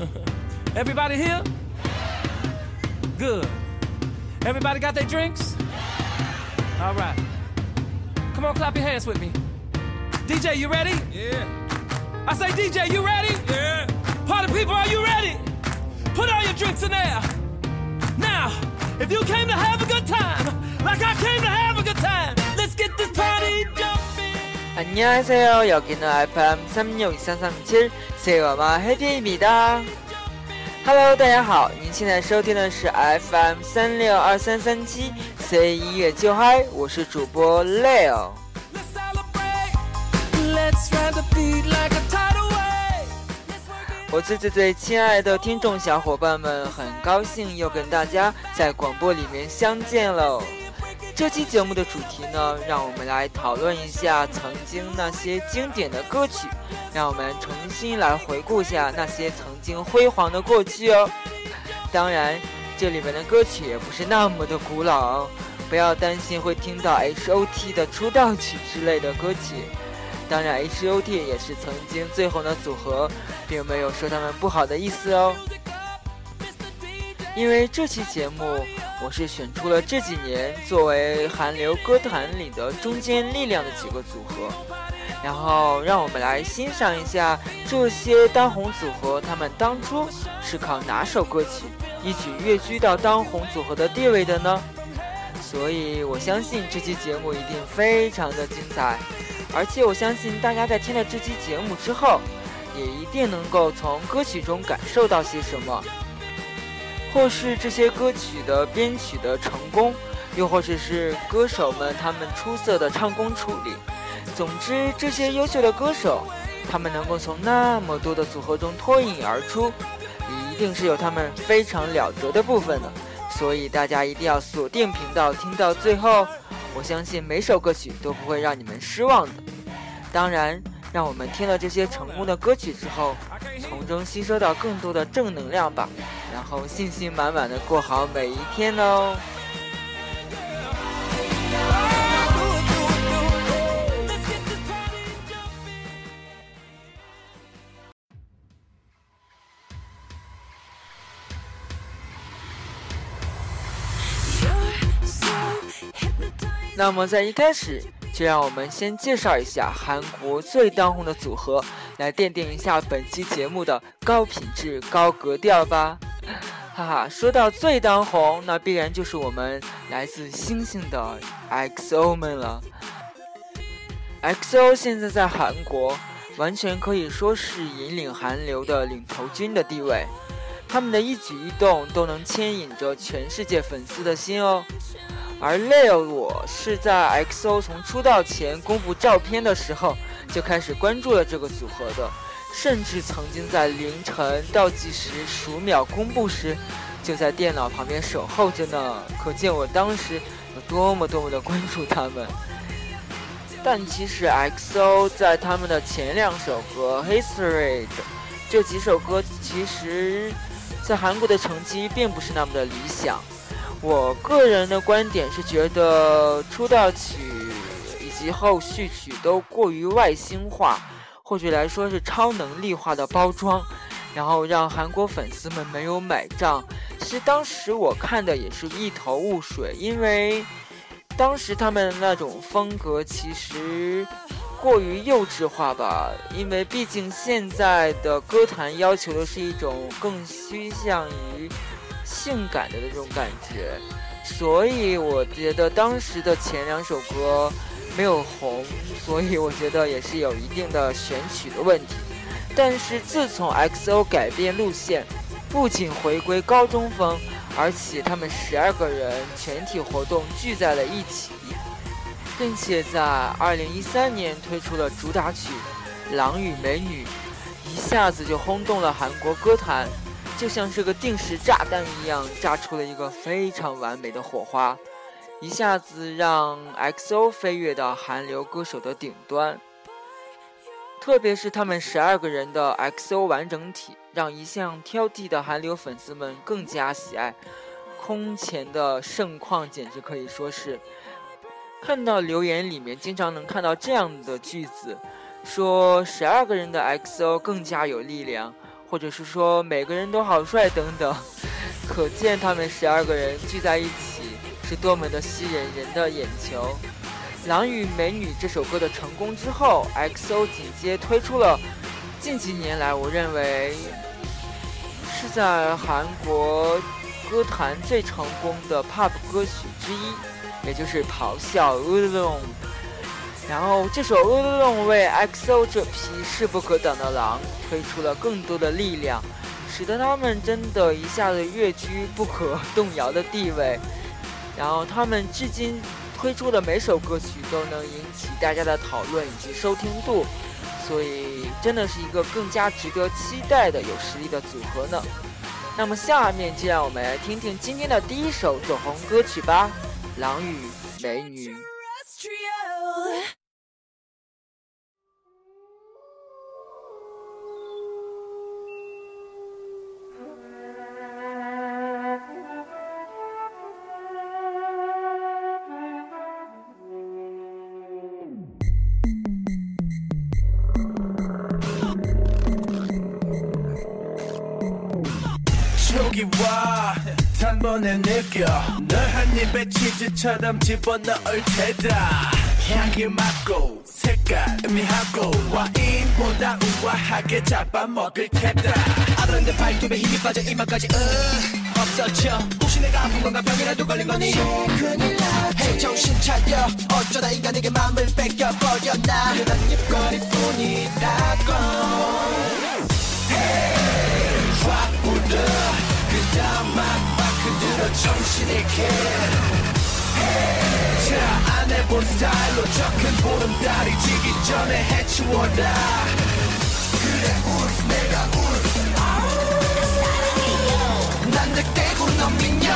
Everybody here? Good. Everybody got their drinks? All right. Come on, clap your hands with me. DJ, you ready? Yeah. I say, DJ, you ready? Yeah. Party people, are you ready? Put all your drinks in there. Now, if you came to have a good time, like I came to have a good time, let's get this party jumping. 안녕하세요. 여기는 FM 3623337 세워마 헤디입니다. Hello，大家好，您现在收听的是 FM 三六二三三七 C 音乐就嗨，我是主播 Leo。 Let's celebrate. Let's ride the beat like a tidal wave. Let's work it. 我最最最亲爱的听众小伙伴们，很高兴又跟大家在广播里面相见喽。 这期节目的主题呢，让我们来讨论一下曾经那些经典的歌曲，让我们重新来回顾一下那些曾经辉煌的过去哦。当然，这里面的歌曲也不是那么的古老，不要担心会听到 H.O.T 的出道曲之类的歌曲。当然，H.O.T 也是曾经最红的组合，并没有说他们不好的意思哦。因为这期节目，我是选出了这几年作为韩流歌坛里的中坚力量的几个组合，然后让我们来欣赏一下这些当红组合，他们当初是靠哪首歌曲一举跃居到当红组合的地位的呢？所以我相信这期节目一定非常的精彩，而且我相信大家在听了这期节目之后，也一定能够从歌曲中感受到些什么。或是这些歌曲的编曲的成功，又或者是歌手们他们出色的唱功处理。总之，这些优秀的歌手，他们能够从那么多的组合中脱颖而出，一定是有他们非常了得的部分的。所以大家一定要锁定频道，听到最后。我相信每首歌曲都不会让你们失望的。当然，让我们听了这些成功的歌曲之后，从中吸收到更多的正能量吧。然后信心满满的过好每一天哦。那么在一开始，就让我们先介绍一下韩国最当红的组合，来奠定一下本期节目的高品质、高格调吧。哈哈，说到最当红，那必然就是我们来自星星的 XO 们了。XO 现在在韩国，完全可以说是引领韩流的领头军的地位，他们的一举一动都能牵引着全世界粉丝的心哦。而 Leo 我是在 XO 从出道前公布照片的时候就开始关注了这个组合的，甚至曾经在凌晨倒计时数秒公布时，就在电脑旁边守候着呢。可见我当时有多么多么的关注他们。但其实 XO 在他们的前两首歌《History》这几首歌，其实在韩国的成绩并不是那么的理想。我个人的观点是觉得出道曲以及后续曲都过于外星化，或者来说是超能力化的包装，然后让韩国粉丝们没有买账。其实当时我看的也是一头雾水，因为当时他们那种风格其实过于幼稚化吧，因为毕竟现在的歌坛要求的是一种更趋向于。性感的那种感觉，所以我觉得当时的前两首歌没有红，所以我觉得也是有一定的选曲的问题。但是自从 XO 改变路线，不仅回归高中风，而且他们十二个人全体活动聚在了一起，并且在二零一三年推出了主打曲《狼与美女》，一下子就轰动了韩国歌坛。就像是个定时炸弹一样，炸出了一个非常完美的火花，一下子让 XO 飞跃到韩流歌手的顶端。特别是他们十二个人的 XO 完整体，让一向挑剔的韩流粉丝们更加喜爱，空前的盛况简直可以说是。看到留言里面经常能看到这样的句子，说十二个人的 XO 更加有力量。或者是说每个人都好帅等等，可见他们十二个人聚在一起是多么的吸引人的眼球。《狼与美女》这首歌的成功之后，XO 紧接推出了近几年来我认为是在韩国歌坛最成功的 Pop 歌曲之一，也就是《咆哮 Ulong》。然后这首《Ulong》为 XO 这匹势不可挡的狼推出了更多的力量，使得他们真的一下子跃居不可动摇的地位。然后他们至今。推出的每首歌曲都能引起大家的讨论以及收听度，所以真的是一个更加值得期待的有实力的组合呢。那么下面就让我们来听听今天的第一首走红歌曲吧，《狼与美女》。 느껴 널한 입에 치즈처럼 집어넣을 테다. 향기 맡고 색깔 의미하고 와인보다 우아하게 잡아먹을 테다. 아른데 발톱에 힘이 빠져 이마까지 으 없어져. 혹시 내가 아픈 건가 병이라도 걸린 거니? 큰일 나지 정신 차려. 어쩌다 인간에게 마음을 뺏겨버렸나. 난 입거리뿐이라고. Hey 확 울어 정신있게 자 안해본 스타일로 적은 보름달이 지기 전에 해치워라. 그래 울프 내가 울프 난 늑대고 넌 민요.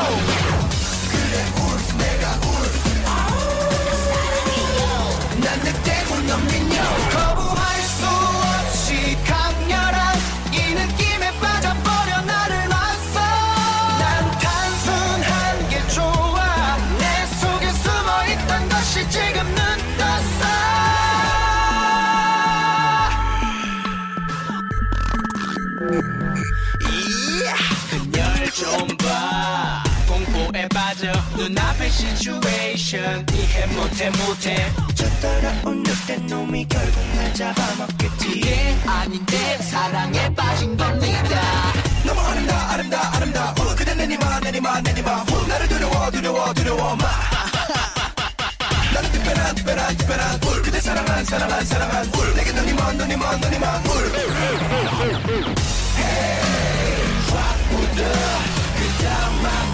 그래 울프 내가 울프 난 늑대고 넌 민요 빠져 눈앞의 시츄에이션 이해 못해 못해. 저 따라온 늑대 놈이 결국 날 잡아먹겠지. 이게 아닌데 사랑에 빠진 겁니다. 너무 아름다 아름다 아름다워 그대 내니마 내니마 내니마. 후 나를 두려워 두려워 두려워 마. 나는 특별한 특별한 특별한 울. 그대 사랑한 사랑한 사랑한 울. 내게 눈이 먼 눈이 먼 눈이 먼울. 확 묻어. 그 다음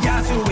to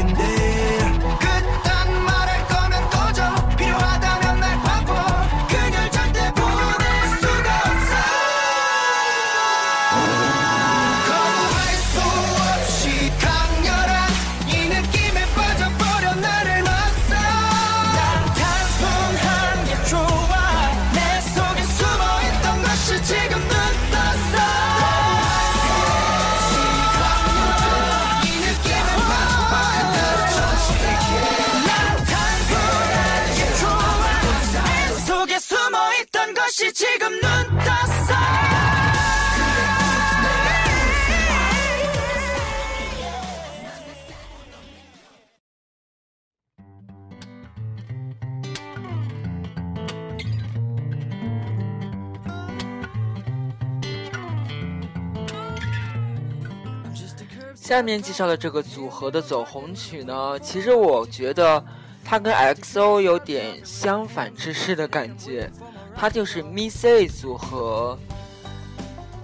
下面介绍的这个组合的走红曲呢，其实我觉得它跟 XO 有点相反之势的感觉，它就是 Miss A 组合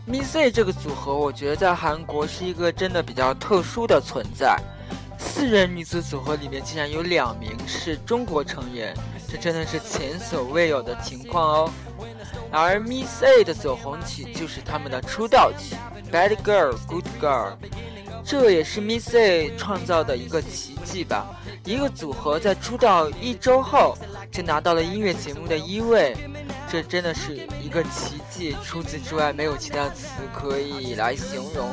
Missy 这个组合，我觉得在韩国是一个真的比较特殊的存在。四人女子组合里面竟然有两名是中国成员，这真的是前所未有的情况哦。而 Missy 的走红曲就是他们的出道曲《Bad Girl Good Girl》，这也是 Missy 创造的一个奇迹吧。一个组合在出道一周后就拿到了音乐节目的一位。这真的是一个奇迹，除此之外没有其他词可以来形容。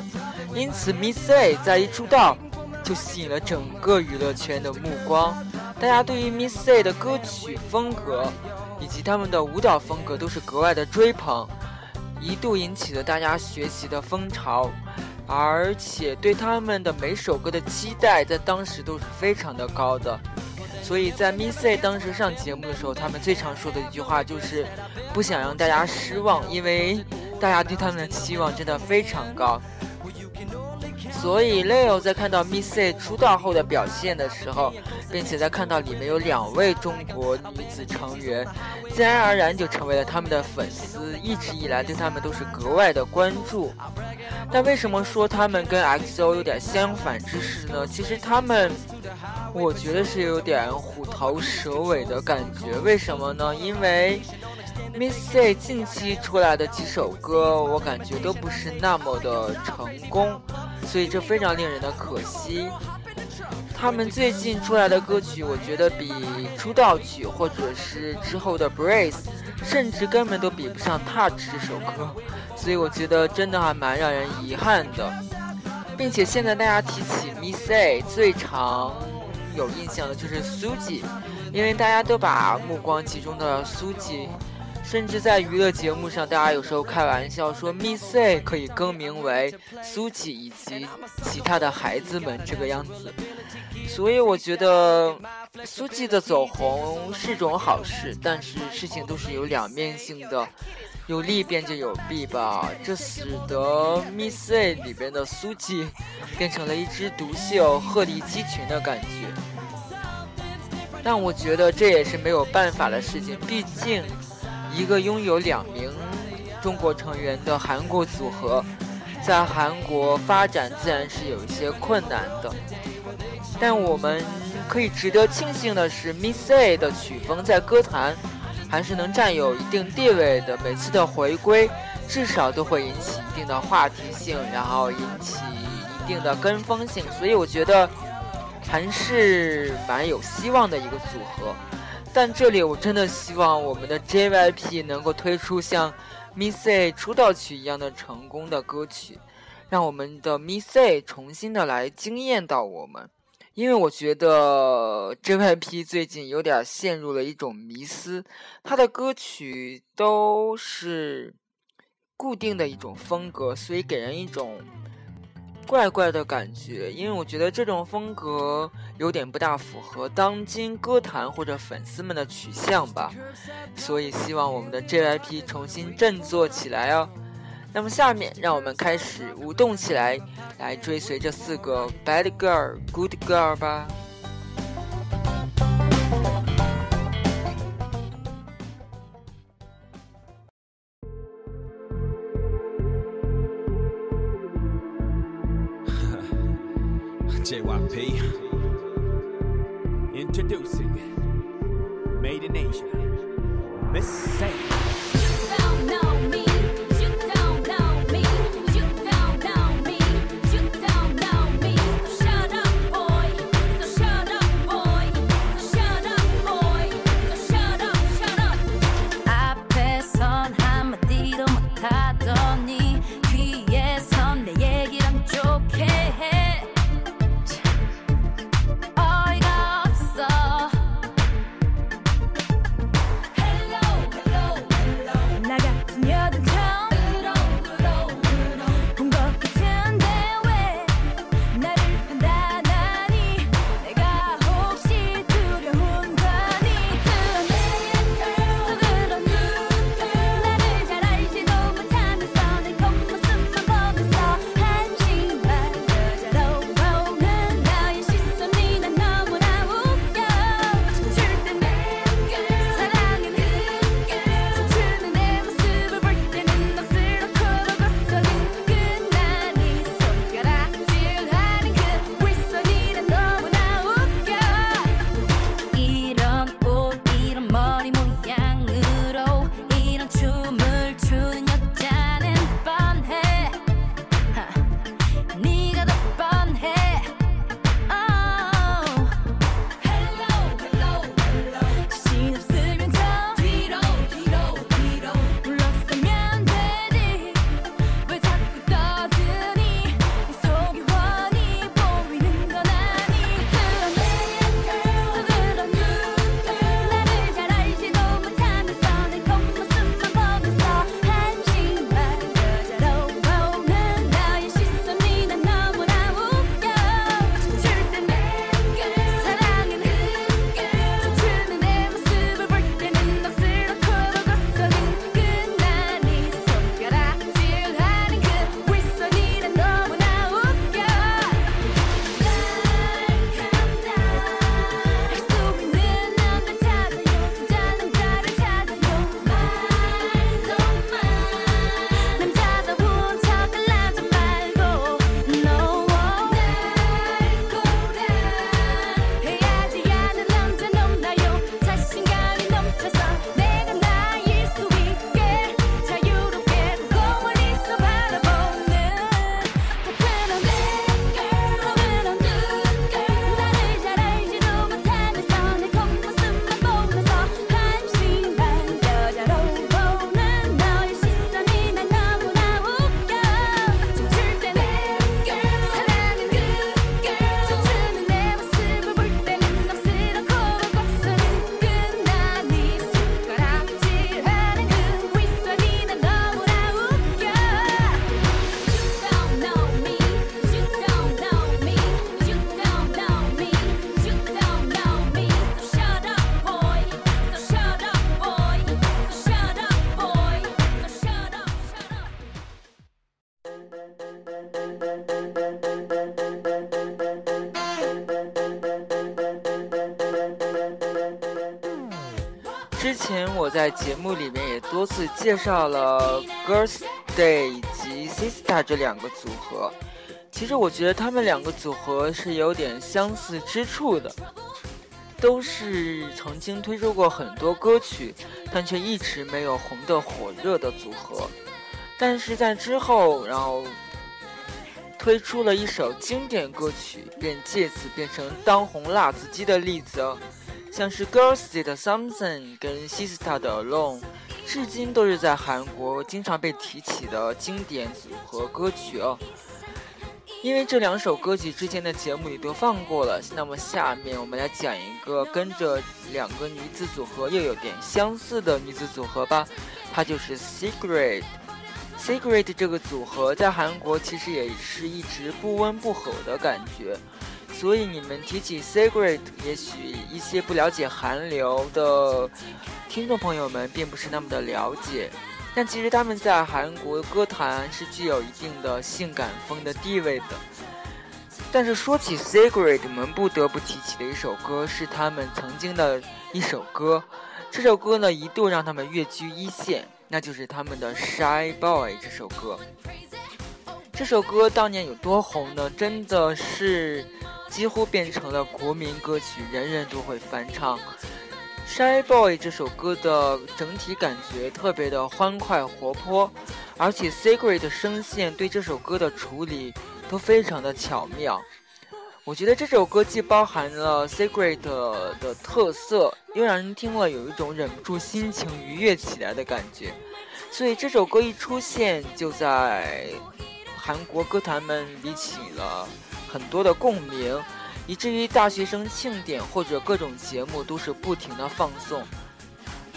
因此，Missy 在一出道就吸引了整个娱乐圈的目光，大家对于 Missy 的歌曲风格以及他们的舞蹈风格都是格外的追捧，一度引起了大家学习的风潮，而且对他们的每首歌的期待在当时都是非常的高的。所以在 Missy 当时上节目的时候，他们最常说的一句话就是不想让大家失望，因为大家对他们的期望真的非常高。所以 Leo 在看到 Missy 出道后的表现的时候，并且在看到里面有两位中国女子成员，自然而然就成为了他们的粉丝，一直以来对他们都是格外的关注。但为什么说他们跟 XO 有点相反之势呢？其实他们。我觉得是有点虎头蛇尾的感觉，为什么呢？因为 Missy 近期出来的几首歌，我感觉都不是那么的成功，所以这非常令人的可惜。他们最近出来的歌曲，我觉得比出道曲或者是之后的 Brace，甚至根本都比不上 Touch 这首歌，所以我觉得真的还蛮让人遗憾的。并且现在大家提起 miss 最常。有印象的就是苏吉，因为大家都把目光集中到了苏吉，甚至在娱乐节目上，大家有时候开玩笑说 Missy 可以更名为苏吉以及其他的孩子们这个样子。所以我觉得苏吉的走红是种好事，但是事情都是有两面性的，有利便就有弊吧。这使得 Missy 里边的苏吉变成了一只独秀、鹤立鸡群的感觉。但我觉得这也是没有办法的事情，毕竟一个拥有两名中国成员的韩国组合，在韩国发展自然是有一些困难的。但我们可以值得庆幸的是，Missy 的曲风在歌坛还是能占有一定地位的。每次的回归，至少都会引起一定的话题性，然后引起一定的跟风性。所以我觉得。还是蛮有希望的一个组合，但这里我真的希望我们的 JYP 能够推出像 Missy 出道曲一样的成功的歌曲，让我们的 Missy 重新的来惊艳到我们。因为我觉得 JYP 最近有点陷入了一种迷思，他的歌曲都是固定的一种风格，所以给人一种。怪怪的感觉，因为我觉得这种风格有点不大符合当今歌坛或者粉丝们的取向吧，所以希望我们的 JYP 重新振作起来哦。那么下面让我们开始舞动起来，来追随这四个 Bad Girl Good Girl 吧。JYP. Introducing Made in Asia, Miss Sam. 节目里面也多次介绍了 Girls Day 以及 Sista 这两个组合。其实我觉得他们两个组合是有点相似之处的，都是曾经推出过很多歌曲，但却一直没有红的火热的组合。但是在之后，然后推出了一首经典歌曲，便借此变成当红辣子鸡的例子。像是 Girls Did Something 跟 Sista 的 Alone，至今都是在韩国经常被提起的经典组合歌曲哦。因为这两首歌曲之前的节目里都放过了，那么下面我们来讲一个跟着两个女子组合又有点相似的女子组合吧，它就是 Secret。Secret 这个组合在韩国其实也是一直不温不火的感觉。所以你们提起 Secret，也许一些不了解韩流的听众朋友们并不是那么的了解，但其实他们在韩国歌坛是具有一定的性感风的地位的。但是说起 Secret，我们不得不提起的一首歌是他们曾经的一首歌，这首歌呢一度让他们跃居一线，那就是他们的 Shy Boy 这首歌。这首歌当年有多红呢？真的是。几乎变成了国民歌曲，人人都会翻唱。《Shy Boy》这首歌的整体感觉特别的欢快活泼，而且 Secret 的声线对这首歌的处理都非常的巧妙。我觉得这首歌既包含了 Secret 的特色，又让人听了有一种忍不住心情愉悦起来的感觉。所以这首歌一出现，就在韩国歌坛们里起了。很多的共鸣，以至于大学生庆典或者各种节目都是不停的放送，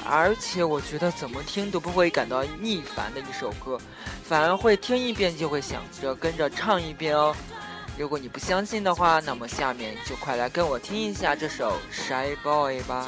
而且我觉得怎么听都不会感到腻烦的一首歌，反而会听一遍就会想着跟着唱一遍哦。如果你不相信的话，那么下面就快来跟我听一下这首《Shy Boy》吧。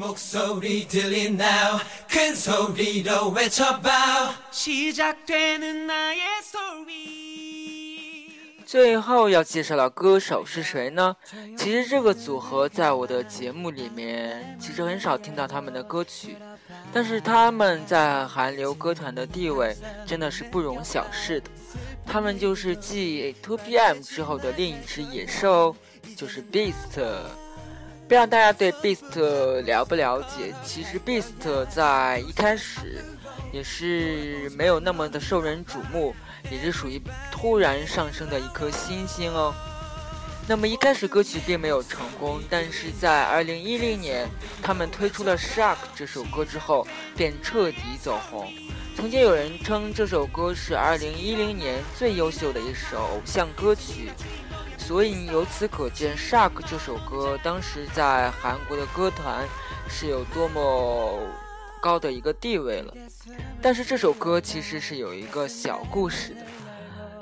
목소리 들리나요 큰 소리로 외쳐봐 시작되는 나의 스토리最后要介绍的歌手是谁呢？其实这个组合在我的节目里面其实很少听到他们的歌曲，但是他们在韩流歌坛的地位真的是不容小视的。他们就是继 2PM 之后的另一只野兽，就是 Beast。 不知道大家对 Beast 了不了解？其实 Beast 在一开始也是没有那么的受人瞩目。也是属于突然上升的一颗星星哦。那么一开始歌曲并没有成功，但是在2010年他们推出了《Shark》这首歌之后，便彻底走红。曾经有人称这首歌是2010年最优秀的一首偶像歌曲，所以由此可见，《Shark》这首歌当时在韩国的歌坛是有多么高的一个地位了。但是这首歌其实是有一个小故事的，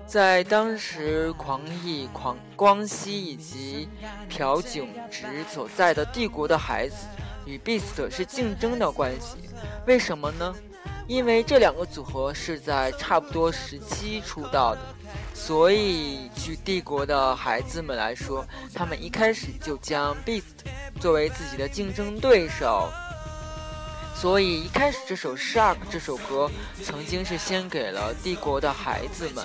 在当时狂艺、狂光熙以及朴炯植所在的帝国的孩子与 Beast 是竞争的关系，为什么呢？因为这两个组合是在差不多时期出道的，所以据帝国的孩子们来说，他们一开始就将 Beast 作为自己的竞争对手。所以一开始这首《Shark》这首歌曾经是献给了帝国的孩子们，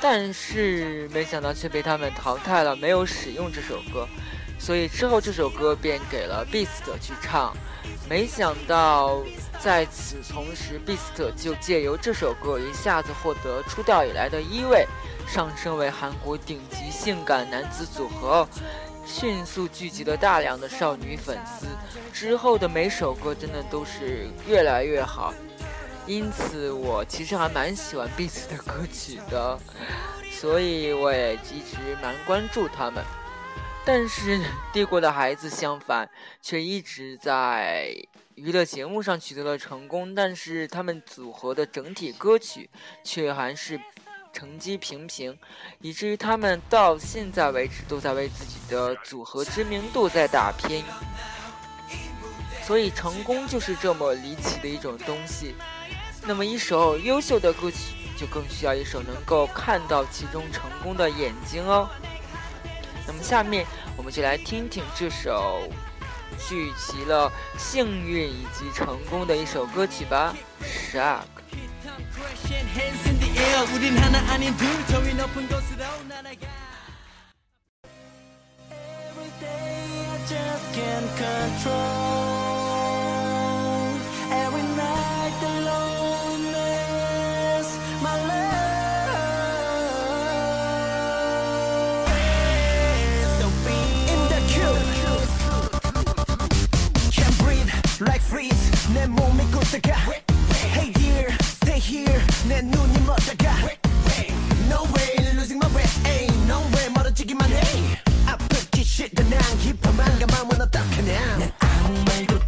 但是没想到却被他们淘汰了，没有使用这首歌。所以之后这首歌便给了 Beast 去唱。没想到在此同时，Beast 就借由这首歌一下子获得出道以来的一位，上升为韩国顶级性感男子组合。迅速聚集了大量的少女粉丝，之后的每首歌真的都是越来越好，因此我其实还蛮喜欢 Beast 的歌曲的，所以我也一直蛮关注他们。但是帝国的孩子相反，却一直在娱乐节目上取得了成功，但是他们组合的整体歌曲却还是。成绩平平，以至于他们到现在为止都在为自己的组合知名度在打拼。所以，成功就是这么离奇的一种东西。那么，一首优秀的歌曲就更需要一首能够看到其中成功的眼睛哦。那么，下面我们就来听听这首聚集了幸运以及成功的一首歌曲吧，《Shark》。 hands in the air 우린 하나 아닌 둘 저위 높은 곳으로 날아가 Every day I just can't control Every night the like freeze 내 몸이 굳다가 Hey dear stay here 내 눈이 멀다가 No way losing my way ain't no way 멀어지기만 해 아프기 싫다 난 깊어만 감하면 어떡하냐 난 아무 말도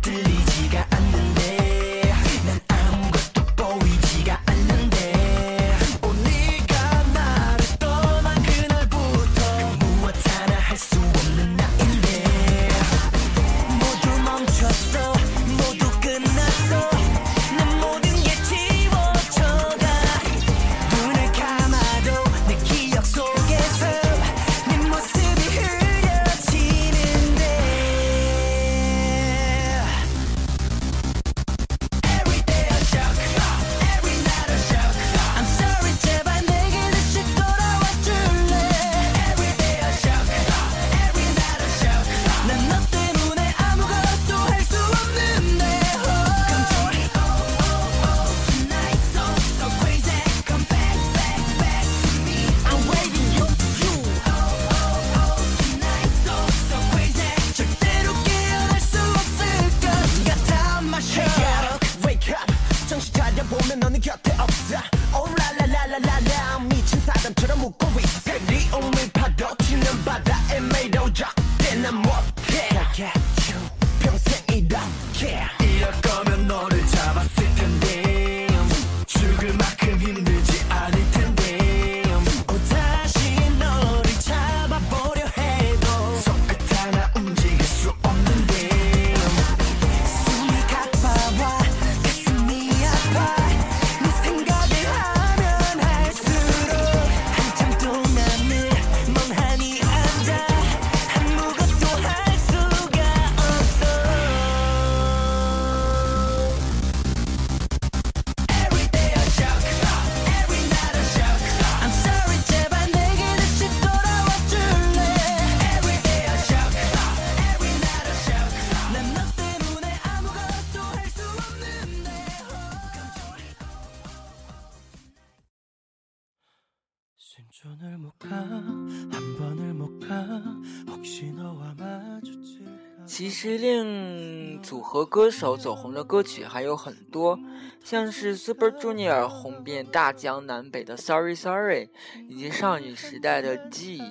其实令组合歌手走红的歌曲还有很多，像是 Super Junior 红遍大江南北的 Sorry Sorry，以及少女时代的 G，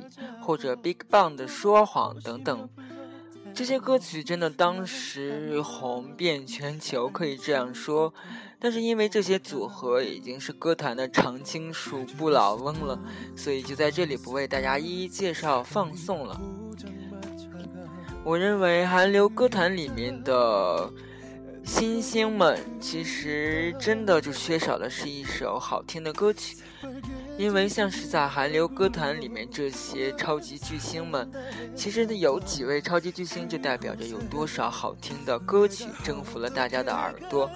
或者 Big Bang 的说谎等等。这些歌曲真的当时红遍全球，可以这样说。但是因为这些组合已经是歌坛的常青树、不老翁了，所以就在这里不为大家一一介绍、放送了。我认为韩流歌坛里面的新星们，其实真的就缺少的是一首好听的歌曲。因为像是在韩流歌坛里面这些超级巨星们，其实呢有几位超级巨星，就代表着有多少好听的歌曲征服了大家的耳朵。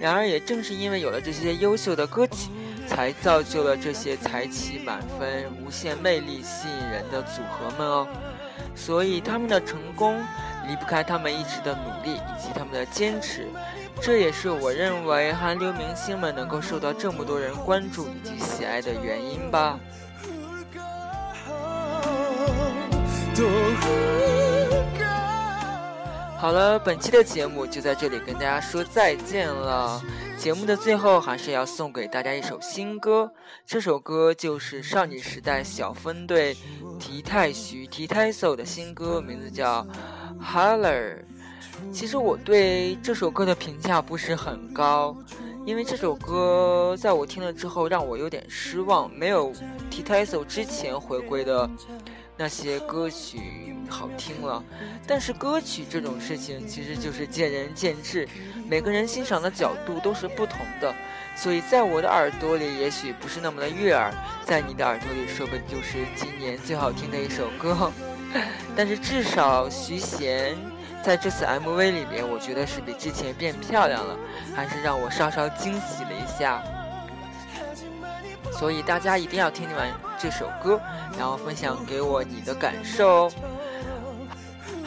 然而也正是因为有了这些优秀的歌曲，才造就了这些才气满分、无限魅力吸引人的组合们哦。所以他们的成功离不开他们一直的努力以及他们的坚持。这也是我认为韩流明星们能够受到这么多人关注以及喜爱的原因吧。好了，本期的节目就在这里跟大家说再见了。节目的最后还是要送给大家一首新歌，这首歌就是少女时代小分队提太徐提太 so 的新歌，名字叫《Holler》。其实我对这首歌的评价不是很高，因为这首歌在我听了之后让我有点失望，没有 T T S O 之前回归的那些歌曲好听了。但是歌曲这种事情其实就是见仁见智，每个人欣赏的角度都是不同的，所以在我的耳朵里也许不是那么的悦耳，在你的耳朵里说不定就是今年最好听的一首歌。但是至少徐贤。在这次 MV 里面，我觉得是比之前变漂亮了，还是让我稍稍惊喜了一下。所以大家一定要听完这首歌，然后分享给我你的感受。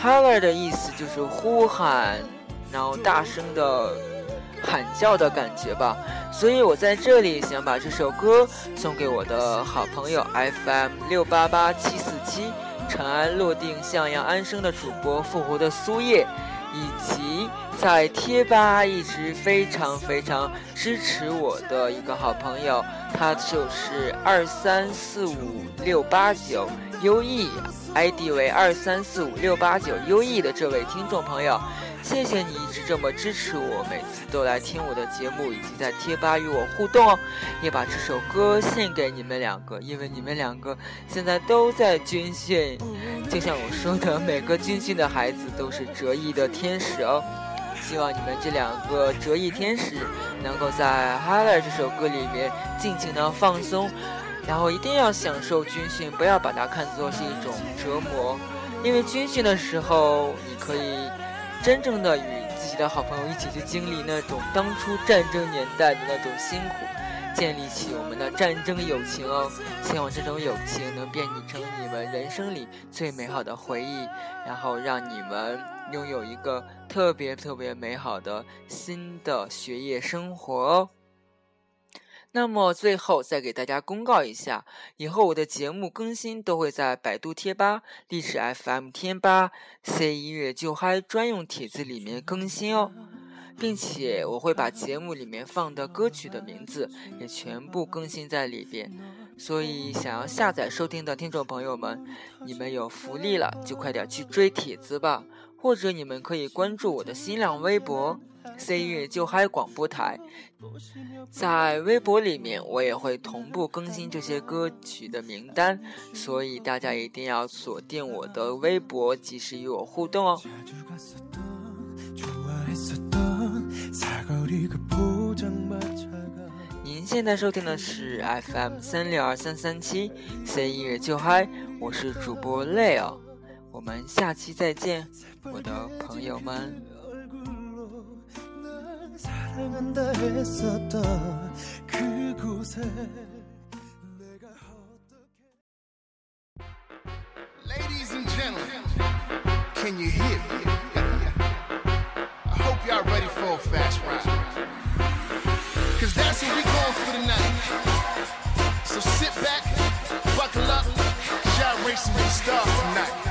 Holler 的意思就是呼喊，然后大声的喊叫的感觉吧。所以我在这里想把这首歌送给我的好朋友 FM 六八八七四七。尘埃落定，向阳安生的主播复活的苏叶，以及在贴吧一直非常非常支持我的一个好朋友，他就是二三四五六八九优异，ID 为二三四五六八九优异的这位听众朋友。谢谢你一直这么支持我，每次都来听我的节目，以及在贴吧与我互动哦。也把这首歌献给你们两个，因为你们两个现在都在军训。就像我说的，每个军训的孩子都是折翼的天使哦。希望你们这两个折翼天使能够在《Hello》这首歌里面尽情的放松，然后一定要享受军训，不要把它看作是一种折磨。因为军训的时候，你可以。真正的与自己的好朋友一起去经历那种当初战争年代的那种辛苦，建立起我们的战争友情哦。希望这种友情能变成你们人生里最美好的回忆，然后让你们拥有一个特别特别美好的新的学业生活哦。那么最后再给大家公告一下，以后我的节目更新都会在百度贴吧、历史 FM 贴吧、C 音乐就嗨专用帖子里面更新哦，并且我会把节目里面放的歌曲的名字也全部更新在里边。所以想要下载收听的听众朋友们，你们有福利了，就快点去追帖子吧，或者你们可以关注我的新浪微博。C 音乐就嗨广播台，在微博里面我也会同步更新这些歌曲的名单，所以大家一定要锁定我的微博，及时与我互动哦。您现在收听的是 FM 三六二三三七 C 音乐就嗨，我是主播 Leo，我们下期再见，我的朋友们。Ladies and gentlemen, can you hear me? I hope y'all ready for a fast ride. Cause that's what we going for tonight. So sit back, buckle up, y'all racing with the stars tonight.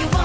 You